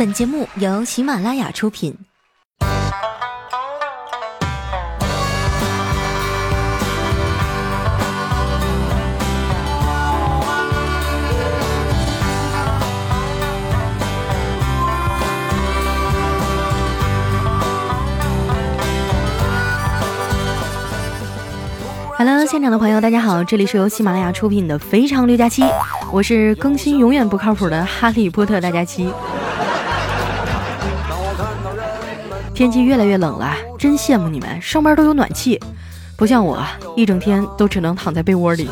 本节目由喜马拉雅出品。Hello，现场的朋友，大家好，这里是由喜马拉雅出品的《非常六加七》，我是更新永远不靠谱的哈利波特大家七。天气越来越冷了，真羡慕你们，上班都有暖气，不像我，一整天都只能躺在被窝里。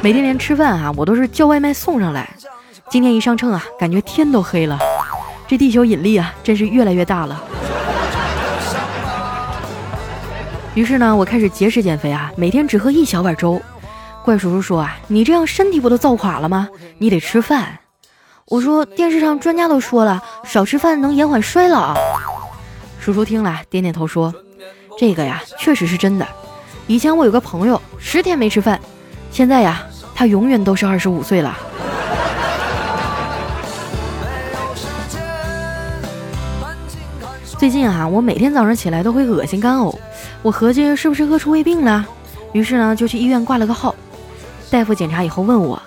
每天连吃饭啊，我都是叫外卖送上来。今天一上秤啊，感觉天都黑了。这地球引力啊，真是越来越大了。于是呢，我开始节食减肥啊，每天只喝一小碗粥。怪叔叔说啊，你这样身体不都造垮了吗？你得吃饭。我说电视上专家都说了，少吃饭能延缓衰老。叔叔听了点点头说：“这个呀，确实是真的。以前我有个朋友十天没吃饭，现在呀，他永远都是二十五岁了。”最近啊，我每天早上起来都会恶心干呕，我合计是不是饿出胃病了，于是呢就去医院挂了个号。大夫检查以后问我：“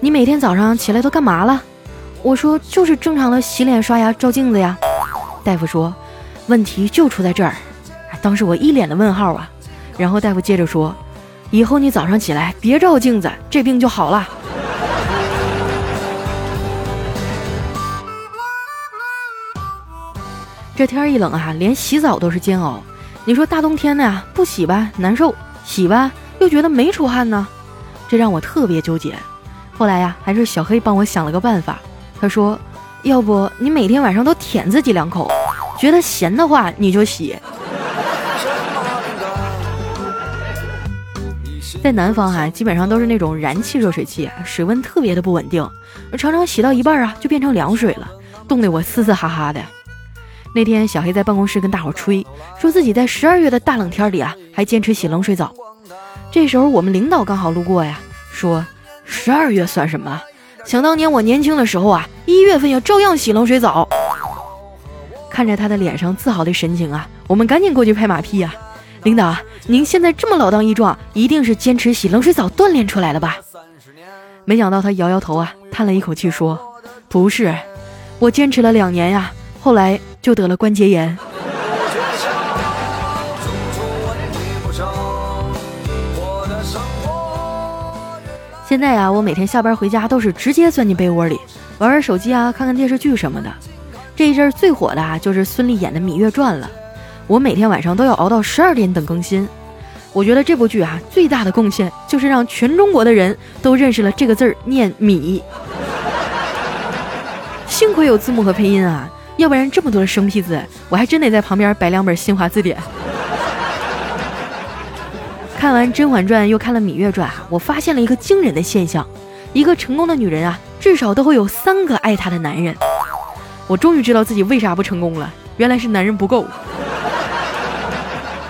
你每天早上起来都干嘛了？”我说就是正常的洗脸、刷牙、照镜子呀。大夫说，问题就出在这儿。当时我一脸的问号啊。然后大夫接着说，以后你早上起来别照镜子，这病就好了。这天一冷啊，连洗澡都是煎熬。你说大冬天的呀，不洗吧难受，洗吧又觉得没出汗呢，这让我特别纠结。后来呀，还是小黑帮我想了个办法。他说：“要不你每天晚上都舔自己两口，觉得咸的话你就洗。”在南方哈，基本上都是那种燃气热水器，水温特别的不稳定，常常洗到一半啊就变成凉水了，冻得我嘶嘶哈哈的。那天小黑在办公室跟大伙吹，说自己在十二月的大冷天里啊还坚持洗冷水澡。这时候我们领导刚好路过呀，说：“十二月算什么？”想当年我年轻的时候啊，一月份也照样洗冷水澡。看着他的脸上自豪的神情啊，我们赶紧过去拍马屁呀。领导，您现在这么老当益壮，一定是坚持洗冷水澡锻炼出来的吧？没想到他摇摇头啊，叹了一口气说：“不是，我坚持了两年呀，后来就得了关节炎。”现在呀，我每天下班回家都是直接钻进被窝里，玩玩手机啊，看看电视剧什么的。这一阵最火的啊，就是孙俪演的《芈月传》了。我每天晚上都要熬到十二点等更新。我觉得这部剧啊，最大的贡献就是让全中国的人都认识了这个字儿念“米”。幸亏有字幕和配音啊，要不然这么多的生僻字，我还真得在旁边摆两本新华字典。看完《甄嬛传》，又看了《芈月传》啊，我发现了一个惊人的现象：一个成功的女人啊，至少都会有三个爱她的男人。我终于知道自己为啥不成功了，原来是男人不够。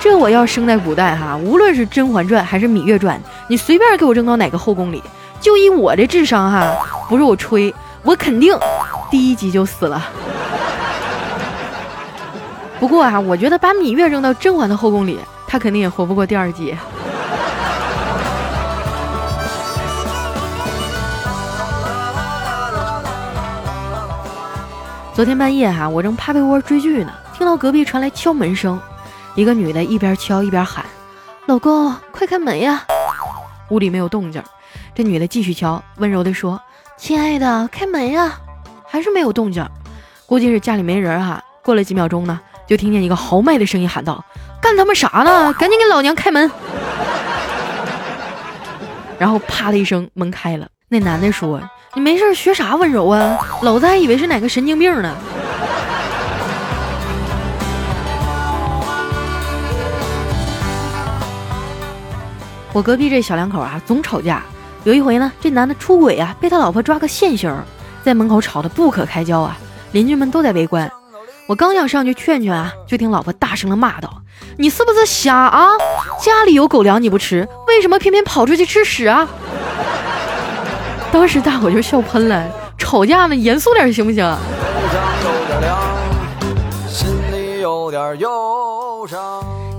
这我要生在古代哈，无论是《甄嬛传》还是《芈月传》，你随便给我扔到哪个后宫里，就以我的智商哈，不是我吹，我肯定第一集就死了。不过啊，我觉得把芈月扔到甄嬛的后宫里，她肯定也活不过第二集。昨天半夜哈，我正趴被窝追剧呢，听到隔壁传来敲门声，一个女的一边敲一边喊：“老公，快开门呀！”屋里没有动静，这女的继续敲，温柔地说：“亲爱的，开门呀！”还是没有动静，估计是家里没人哈。过了几秒钟呢，就听见一个豪迈的声音喊道：“干他妈啥呢？赶紧给老娘开门！”然后啪的一声，门开了。那男的说。你没事学啥温柔啊？老子还以为是哪个神经病呢。我隔壁这小两口啊，总吵架。有一回呢，这男的出轨啊，被他老婆抓个现行，在门口吵得不可开交啊。邻居们都在围观。我刚想上去劝劝啊，就听老婆大声的骂道：“你是不是瞎啊？家里有狗粮你不吃，为什么偏偏跑出去吃屎啊？”当时大伙就笑喷了，吵架呢，严肃点行不行？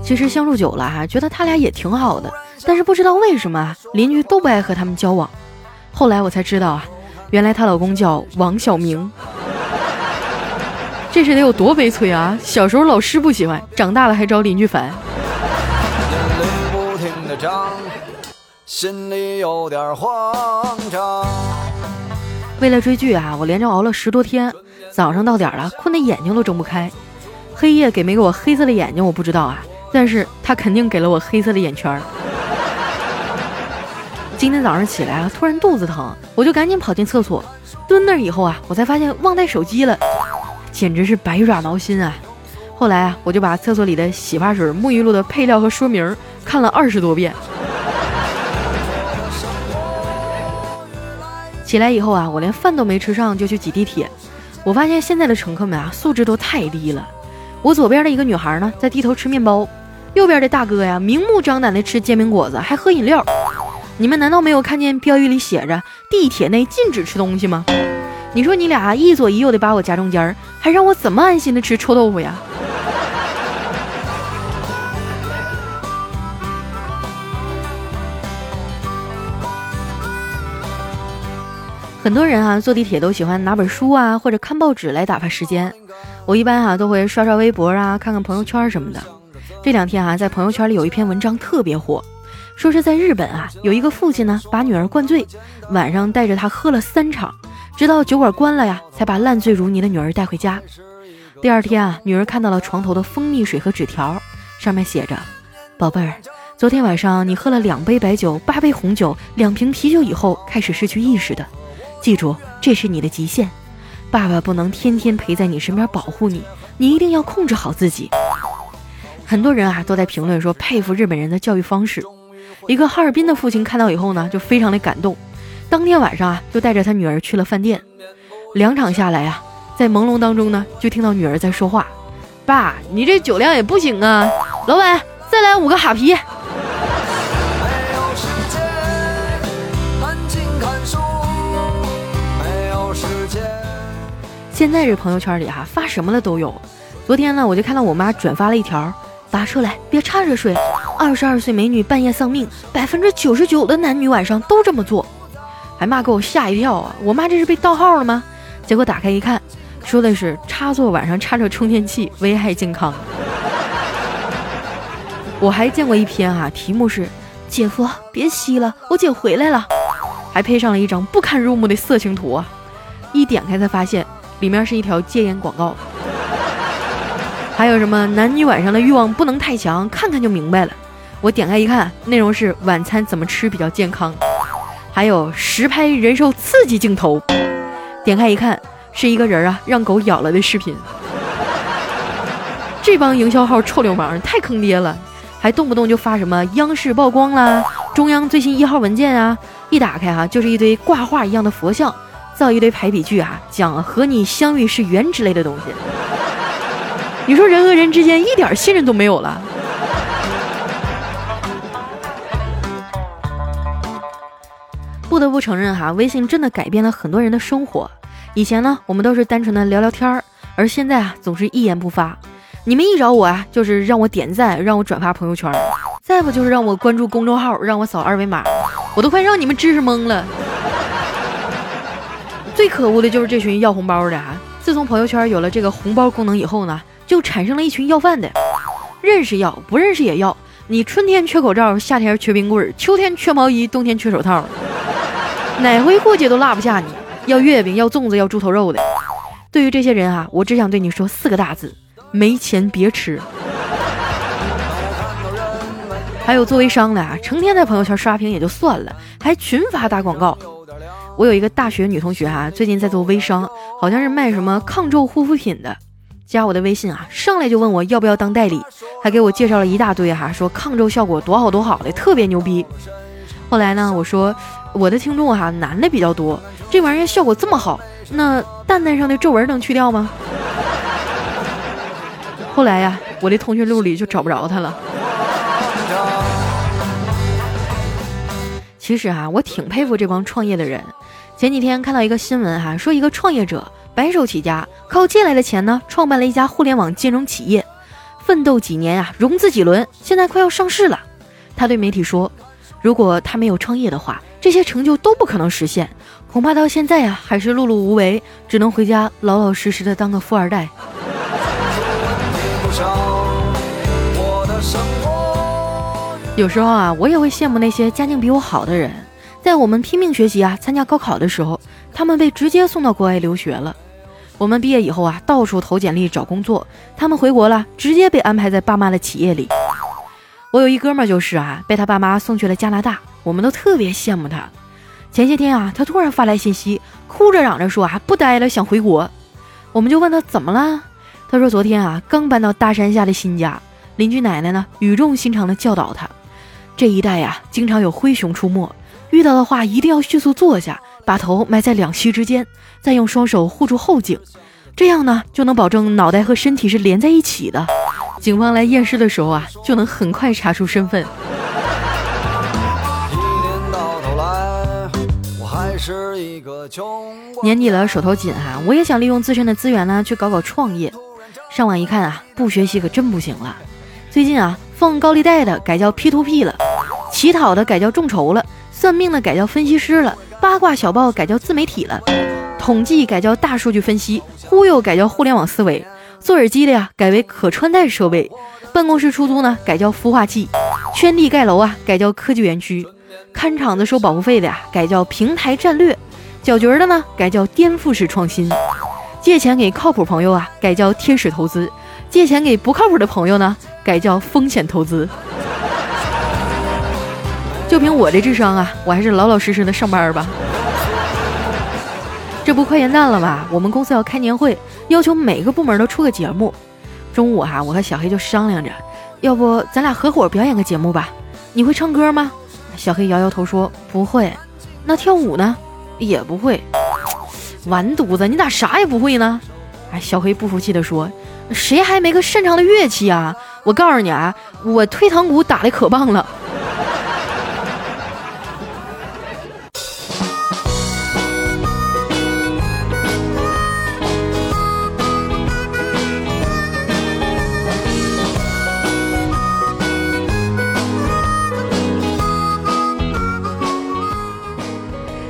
其实相处久了哈，觉得他俩也挺好的，但是不知道为什么邻居都不爱和他们交往。后来我才知道啊，原来她老公叫王小明。这是得有多悲催啊！小时候老师不喜欢，长大了还招邻居烦。心里有点慌张为了追剧啊，我连着熬了十多天，早上到点了，困得眼睛都睁不开。黑夜给没给我黑色的眼睛我不知道啊，但是他肯定给了我黑色的眼圈。今天早上起来啊，突然肚子疼，我就赶紧跑进厕所，蹲那儿以后啊，我才发现忘带手机了。简直是百爪挠心啊！后来啊，我就把厕所里的洗发水、沐浴露的配料和说明看了二十多遍。起来以后啊，我连饭都没吃上就去挤地铁。我发现现在的乘客们啊，素质都太低了。我左边的一个女孩呢，在低头吃面包；右边的大哥呀，明目张胆的吃煎饼果子，还喝饮料。你们难道没有看见标语里写着“地铁内禁止吃东西”吗？你说你俩一左一右的把我夹中间儿，还让我怎么安心的吃臭豆腐呀？很多人啊坐地铁都喜欢拿本书啊或者看报纸来打发时间，我一般哈都会刷刷微博啊看看朋友圈什么的。这两天啊在朋友圈里有一篇文章特别火，说是在日本啊有一个父亲呢把女儿灌醉，晚上带着她喝了三场。直到酒馆关了呀，才把烂醉如泥的女儿带回家。第二天啊，女儿看到了床头的蜂蜜水和纸条，上面写着：“宝贝儿，昨天晚上你喝了两杯白酒、八杯红酒、两瓶啤酒以后开始失去意识的，记住这是你的极限。爸爸不能天天陪在你身边保护你，你一定要控制好自己。”很多人啊都在评论说佩服日本人的教育方式。一个哈尔滨的父亲看到以后呢，就非常的感动。当天晚上啊，就带着他女儿去了饭店。两场下来呀，在朦胧当中呢，就听到女儿在说话：“爸，你这酒量也不行啊！老板，再来五个哈啤。”现在这朋友圈里哈，发什么的都有。昨天呢，我就看到我妈转发了一条：“打车来，别插着睡。二十二岁美女半夜丧命，百分之九十九的男女晚上都这么做。”还骂给我吓一跳啊！我妈这是被盗号了吗？结果打开一看，说的是插座晚上插着充电器危害健康。我还见过一篇啊，题目是“姐夫别吸了，我姐回来了”，还配上了一张不堪入目的色情图啊！一点开才发现，里面是一条戒烟广告。还有什么男女晚上的欲望不能太强，看看就明白了。我点开一看，内容是晚餐怎么吃比较健康。还有实拍人兽刺激镜头，点开一看，是一个人啊让狗咬了的视频。这帮营销号臭流氓太坑爹了，还动不动就发什么央视曝光啦，中央最新一号文件啊，一打开哈就是一堆挂画一样的佛像，造一堆排比句啊，讲和你相遇是缘之类的东西。你说人和人之间一点信任都没有了。不得不承认哈，微信真的改变了很多人的生活。以前呢，我们都是单纯的聊聊天儿，而现在啊，总是一言不发。你们一找我啊，就是让我点赞，让我转发朋友圈，再不就是让我关注公众号，让我扫二维码，我都快让你们知识懵了。最可恶的就是这群要红包的啊！自从朋友圈有了这个红包功能以后呢，就产生了一群要饭的，认识要，不认识也要。你春天缺口罩，夏天缺冰棍，秋天缺毛衣，冬天缺手套。哪回过节都落不下你，要月饼，要粽子，要猪头肉的。对于这些人啊，我只想对你说四个大字：没钱别吃。还有做微商的啊，成天在朋友圈刷屏也就算了，还群发打广告。我有一个大学女同学哈，最近在做微商，好像是卖什么抗皱护肤品的，加我的微信啊，上来就问我要不要当代理，还给我介绍了一大堆哈，说抗皱效果多好多好的，特别牛逼。后来呢，我说。我的听众哈，男的比较多，这玩意儿效果这么好，那蛋蛋上的皱纹能去掉吗？后来呀，我的通讯录里就找不着他了。其实啊，我挺佩服这帮创业的人，前几天看到一个新闻哈，说一个创业者白手起家，靠借来的钱呢，创办了一家互联网金融企业，奋斗几年啊，融资几轮，现在快要上市了。他对媒体说，如果他没有创业的话，这些成就都不可能实现，恐怕到现在呀，还是碌碌无为，只能回家老老实实的当个富二代。有时候啊，我也会羡慕那些家境比我好的人，在我们拼命学习啊、参加高考的时候，他们被直接送到国外留学了。我们毕业以后啊，到处投简历找工作，他们回国了，直接被安排在爸妈的企业里。我有一哥们就是啊，被他爸妈送去了加拿大，我们都特别羡慕他。前些天啊，他突然发来信息，哭着嚷着说啊，不待了，想回国。我们就问他怎么了，他说昨天啊，刚搬到大山下的新家，邻居奶奶呢，语重心长地教导他。这一带呀，经常有灰熊出没，遇到的话一定要迅速坐下，把头埋在两膝之间，再用双手护住后颈，这样呢就能保证脑袋和身体是连在一起的。警方来验尸的时候啊，就能很快查出身份。年底了，手头紧哈，我也想利用自身的资源呢，去搞搞创业。上网一看啊，不学习可真不行了。最近啊，放高利贷的改叫 P to P 了。乞讨的改叫众筹了，算命的改叫分析师了，八卦小报改叫自媒体了，统计改叫大数据分析，忽悠改叫互联网思维，做耳机的呀改为可穿戴设备，办公室出租呢改叫孵化器，圈地盖楼啊改叫科技园区，看场子收保护费的呀改叫平台战略，搅局的呢改叫颠覆式创新，借钱给靠谱朋友啊改叫天使投资，借钱给不靠谱的朋友呢改叫风险投资。就凭我这智商啊，我还是老老实实的上班吧。这不快元旦了吗？我们公司要开年会，要求每个部门都出个节目。中午哈，我和小黑就商量着，要不咱俩合伙表演个节目吧？你会唱歌吗？小黑摇摇头说不会。那跳舞呢？也不会。完犊子，你咋啥也不会呢？哎，小黑不服气的说，谁还没个擅长的乐器啊？我告诉你啊，我退堂鼓打的可棒了。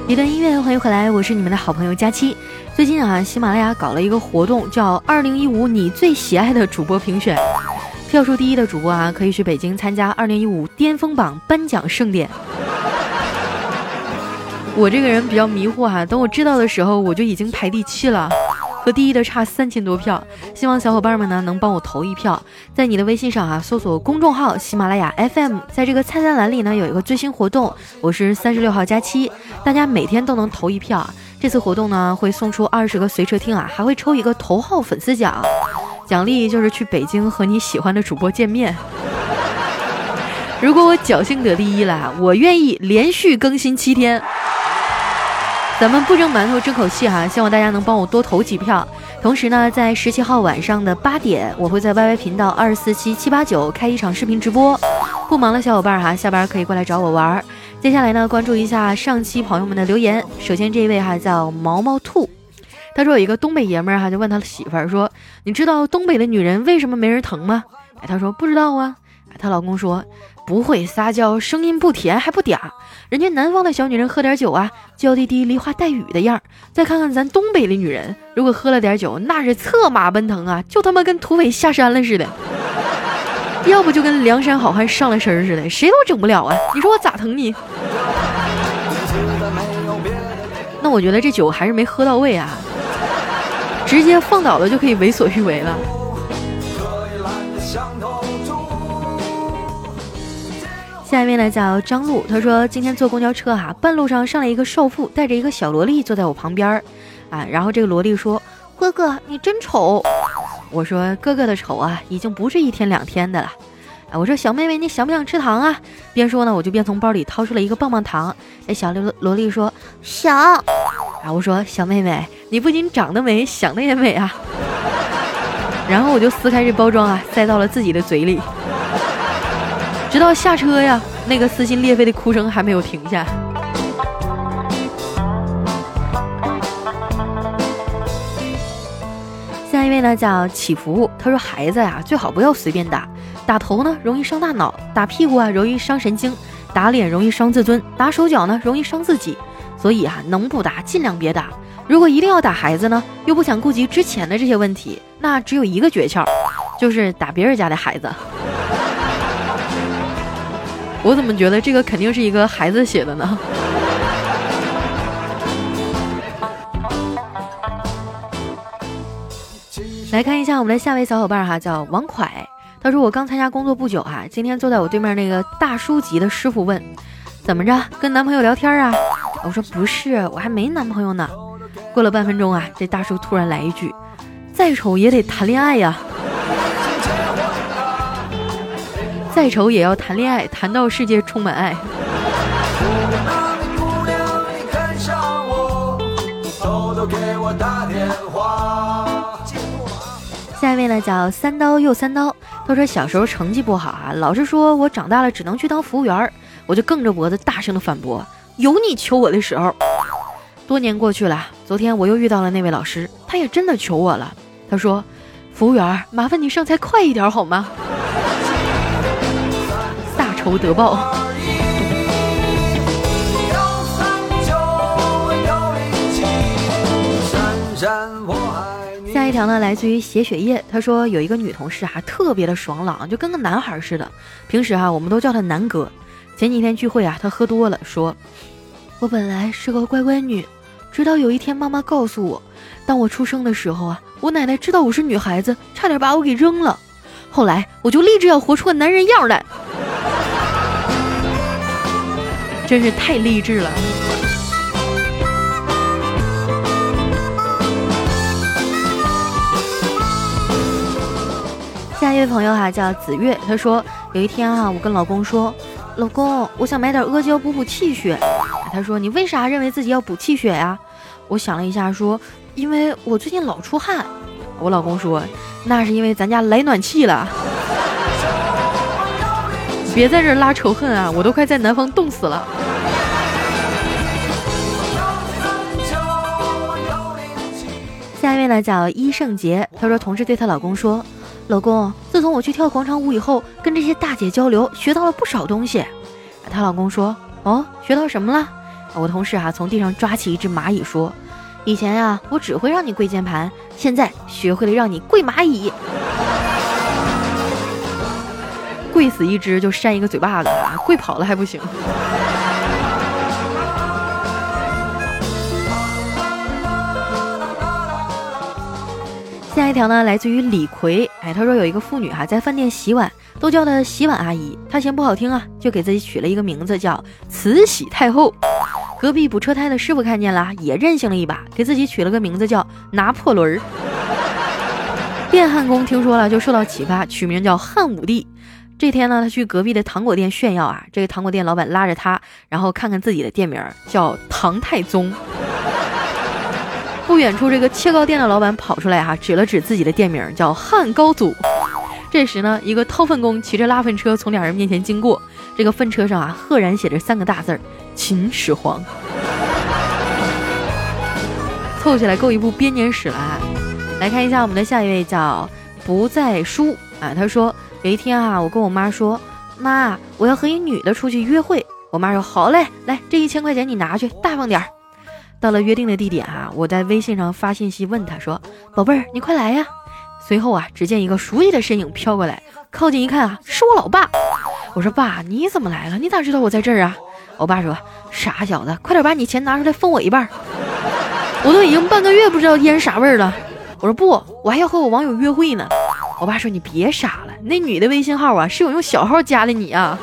一段音乐，欢迎回来，我是你们的好朋友佳期。最近啊，喜马拉雅搞了一个活动，叫“二零一五你最喜爱的主播评选”，票数第一的主播啊，可以去北京参加二零一五巅峰榜颁奖盛典。我这个人比较迷糊哈，等我知道的时候，我就已经排第七了。和第一的差三千多票，希望小伙伴们呢能帮我投一票，在你的微信上啊搜索公众号喜马拉雅 FM，在这个菜单栏里呢有一个最新活动，我是三十六号加七，大家每天都能投一票。这次活动呢会送出二十个随车听啊，还会抽一个头号粉丝奖，奖励就是去北京和你喜欢的主播见面。如果我侥幸得第一了，我愿意连续更新七天。咱们不争馒头争口气哈，希望大家能帮我多投几票。同时呢，在十七号晚上的八点，我会在 YY 频道二四七七八九开一场视频直播。不忙的小伙伴哈，下班可以过来找我玩。接下来呢，关注一下上期朋友们的留言。首先这一位哈叫毛毛兔，他说有一个东北爷们儿哈就问他媳妇儿说：“你知道东北的女人为什么没人疼吗？”哎，他说不知道啊。她老公说。不会撒娇，声音不甜还不嗲，人家南方的小女人喝点酒啊，娇滴滴、梨花带雨的样儿。再看看咱东北的女人，如果喝了点酒，那是策马奔腾啊，就他妈跟土匪下山了似的，要不就跟梁山好汉上了身似的，谁都整不了啊！你说我咋疼你？那我觉得这酒还是没喝到位啊，直接放倒了就可以为所欲为了。下一位呢叫张璐，他说今天坐公交车哈，半路上上来一个少妇，带着一个小萝莉坐在我旁边儿，啊，然后这个萝莉说：“哥哥你真丑。”我说：“哥哥的丑啊，已经不是一天两天的了。”哎，我说小妹妹你想不想吃糖啊？边说呢，我就边从包里掏出了一个棒棒糖。哎，小萝萝莉说想。啊，我说小妹妹你不仅长得美，想的也美啊。然后我就撕开这包装啊，塞到了自己的嘴里。直到下车呀，那个撕心裂肺的哭声还没有停下。下一位呢，叫起伏，他说孩子呀，最好不要随便打，打头呢，容易伤大脑，打屁股啊，容易伤神经，打脸容易伤自尊，打手脚呢，容易伤自己。所以啊，能不打尽量别打。如果一定要打孩子呢，又不想顾及之前的这些问题，那只有一个诀窍，就是打别人家的孩子。我怎么觉得这个肯定是一个孩子写的呢？来看一下我们的下位小伙伴哈，叫王蒯。他说我刚参加工作不久哈，今天坐在我对面那个大叔级的师傅问，怎么着跟男朋友聊天啊？我说不是，我还没男朋友呢。过了半分钟啊，这大叔突然来一句，再丑也得谈恋爱呀。再丑也要谈恋爱，谈到世界充满爱。下一位呢叫三刀又三刀，他说小时候成绩不好啊，老师说我长大了只能去当服务员，我就梗着脖子大声的反驳，有你求我的时候。多年过去了，昨天我又遇到了那位老师，他也真的求我了，他说，服务员麻烦你上菜快一点好吗？仇得报。下一条呢，来自于写血液。他说有一个女同事啊，特别的爽朗，就跟个男孩似的。平时啊，我们都叫他南哥。前几天聚会啊，他喝多了，说：“我本来是个乖乖女，直到有一天妈妈告诉我，当我出生的时候啊，我奶奶知道我是女孩子，差点把我给扔了。后来我就立志要活出个男人样来。”真是太励志了。下一位朋友哈叫子月，他说有一天啊，我跟老公说，老公，我想买点阿胶补补气血。他说你为啥认为自己要补气血呀？我想了一下说，因为我最近老出汗。我老公说，那是因为咱家来暖气了。别在这拉仇恨啊！我都快在南方冻死了。现在叫伊圣杰，她说同事对她老公说：“老公，自从我去跳广场舞以后，跟这些大姐交流，学到了不少东西。”她老公说：“哦，学到什么了？”我同事啊从地上抓起一只蚂蚁说：“以前呀，我只会让你跪键盘，现在学会了让你跪蚂蚁。”跪死一只就扇一个嘴巴子，跪跑了还不行。下一条呢，来自于李逵，哎，他说有一个妇女哈在饭店洗碗，都叫她洗碗阿姨，她嫌不好听啊，就给自己取了一个名字叫慈禧太后。隔壁补车胎的师傅看见了，也任性了一把，给自己取了个名字叫拿破仑。电焊工听说了，就受到启发，取名叫汉武帝。这天呢，他去隔壁的糖果店炫耀啊！这个糖果店老板拉着他，然后看看自己的店名叫唐太宗。不远处，这个切糕店的老板跑出来哈，指了指自己的店名叫汉高祖。这时呢，一个掏粪工骑着拉粪车从两人面前经过，这个粪车上啊，赫然写着三个大字儿：秦始皇。凑起来够一部编年史了啊！来看一下我们的下一位叫不在书啊，他说。有一天啊，我跟我妈说：“妈，我要和一女的出去约会。”我妈说：“好嘞，来，这一千块钱你拿去，大方点儿。”到了约定的地点啊，我在微信上发信息问他说：“宝贝儿，你快来呀！”随后啊，只见一个熟悉的身影飘过来，靠近一看啊，是我老爸。我说：“爸，你怎么来了？你咋知道我在这儿啊？”我爸说：“傻小子，快点把你钱拿出来分我一半。”我都已经半个月不知道烟啥味儿了。我说：“不，我还要和我网友约会呢。”我爸说：“你别傻了，那女的微信号啊，是我用小号加的你啊，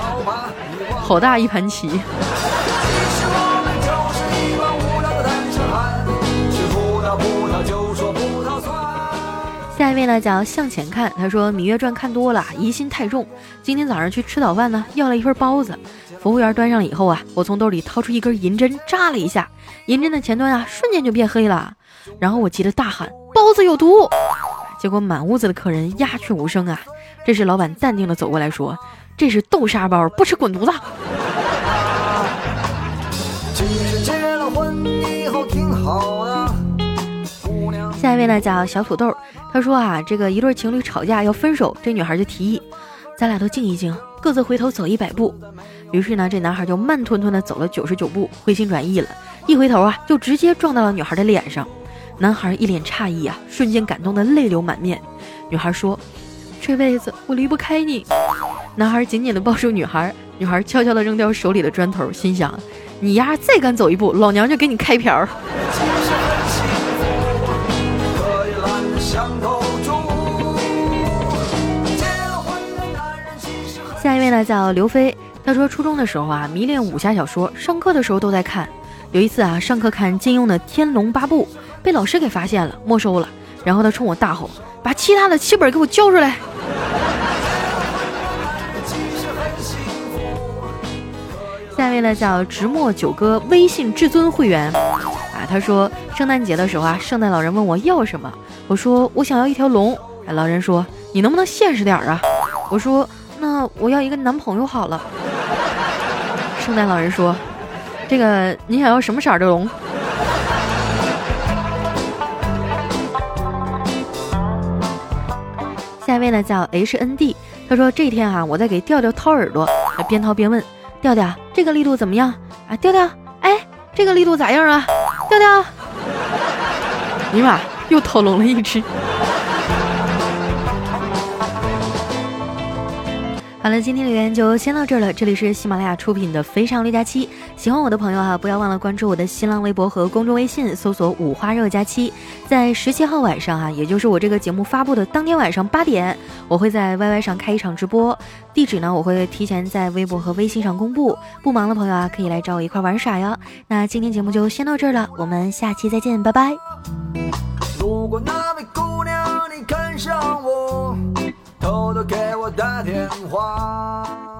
好大一盘棋。”下一位呢叫向前看，他说《芈月传》看多了，疑心太重。今天早上去吃早饭呢，要了一份包子，服务员端上以后啊，我从兜里掏出一根银针，扎了一下，银针的前端啊，瞬间就变黑了，然后我急得大喊。包子有毒，结果满屋子的客人鸦雀无声啊。这时老板淡定的走过来说：“这是豆沙包，不吃滚犊子。”这位呢叫小土豆，他说啊，这个一对情侣吵架要分手，这女孩就提议，咱俩都静一静，各自回头走一百步。于是呢，这男孩就慢吞吞的走了九十九步，回心转意了，一回头啊，就直接撞到了女孩的脸上。男孩一脸诧异啊，瞬间感动的泪流满面。女孩说：“这辈子我离不开你。”男孩紧紧的抱住女孩，女孩悄悄的扔掉手里的砖头，心想：“你丫再敢走一步，老娘就给你开瓢。”下一位呢叫刘飞，他说初中的时候啊迷恋武侠小说，上课的时候都在看。有一次啊上课看金庸的《天龙八部》，被老师给发现了，没收了。然后他冲我大吼：“把其他的七本给我交出来！”下一位呢叫直墨九哥微信至尊会员啊，他说圣诞节的时候啊，圣诞老人问我要什么，我说我想要一条龙。哎，老人说你能不能现实点啊？我说。那我要一个男朋友好了。圣诞老人说：“这个你想要什么色的龙？”下一位呢叫 H N D，他说这天啊，我在给调调掏耳朵，边掏边问调调：“这个力度怎么样啊？”调调，哎，这个力度咋样啊？调调，尼玛又掏聋了一只。好了，今天留言就先到这儿了。这里是喜马拉雅出品的《非常六加七》，喜欢我的朋友啊，不要忘了关注我的新浪微博和公众微信，搜索“五花肉加七”。在十七号晚上啊，也就是我这个节目发布的当天晚上八点，我会在 YY 上开一场直播，地址呢我会提前在微博和微信上公布。不忙的朋友啊，可以来找我一块玩耍哟。那今天节目就先到这儿了，我们下期再见，拜拜。如果那位姑娘你看上我。偷偷给我打电话。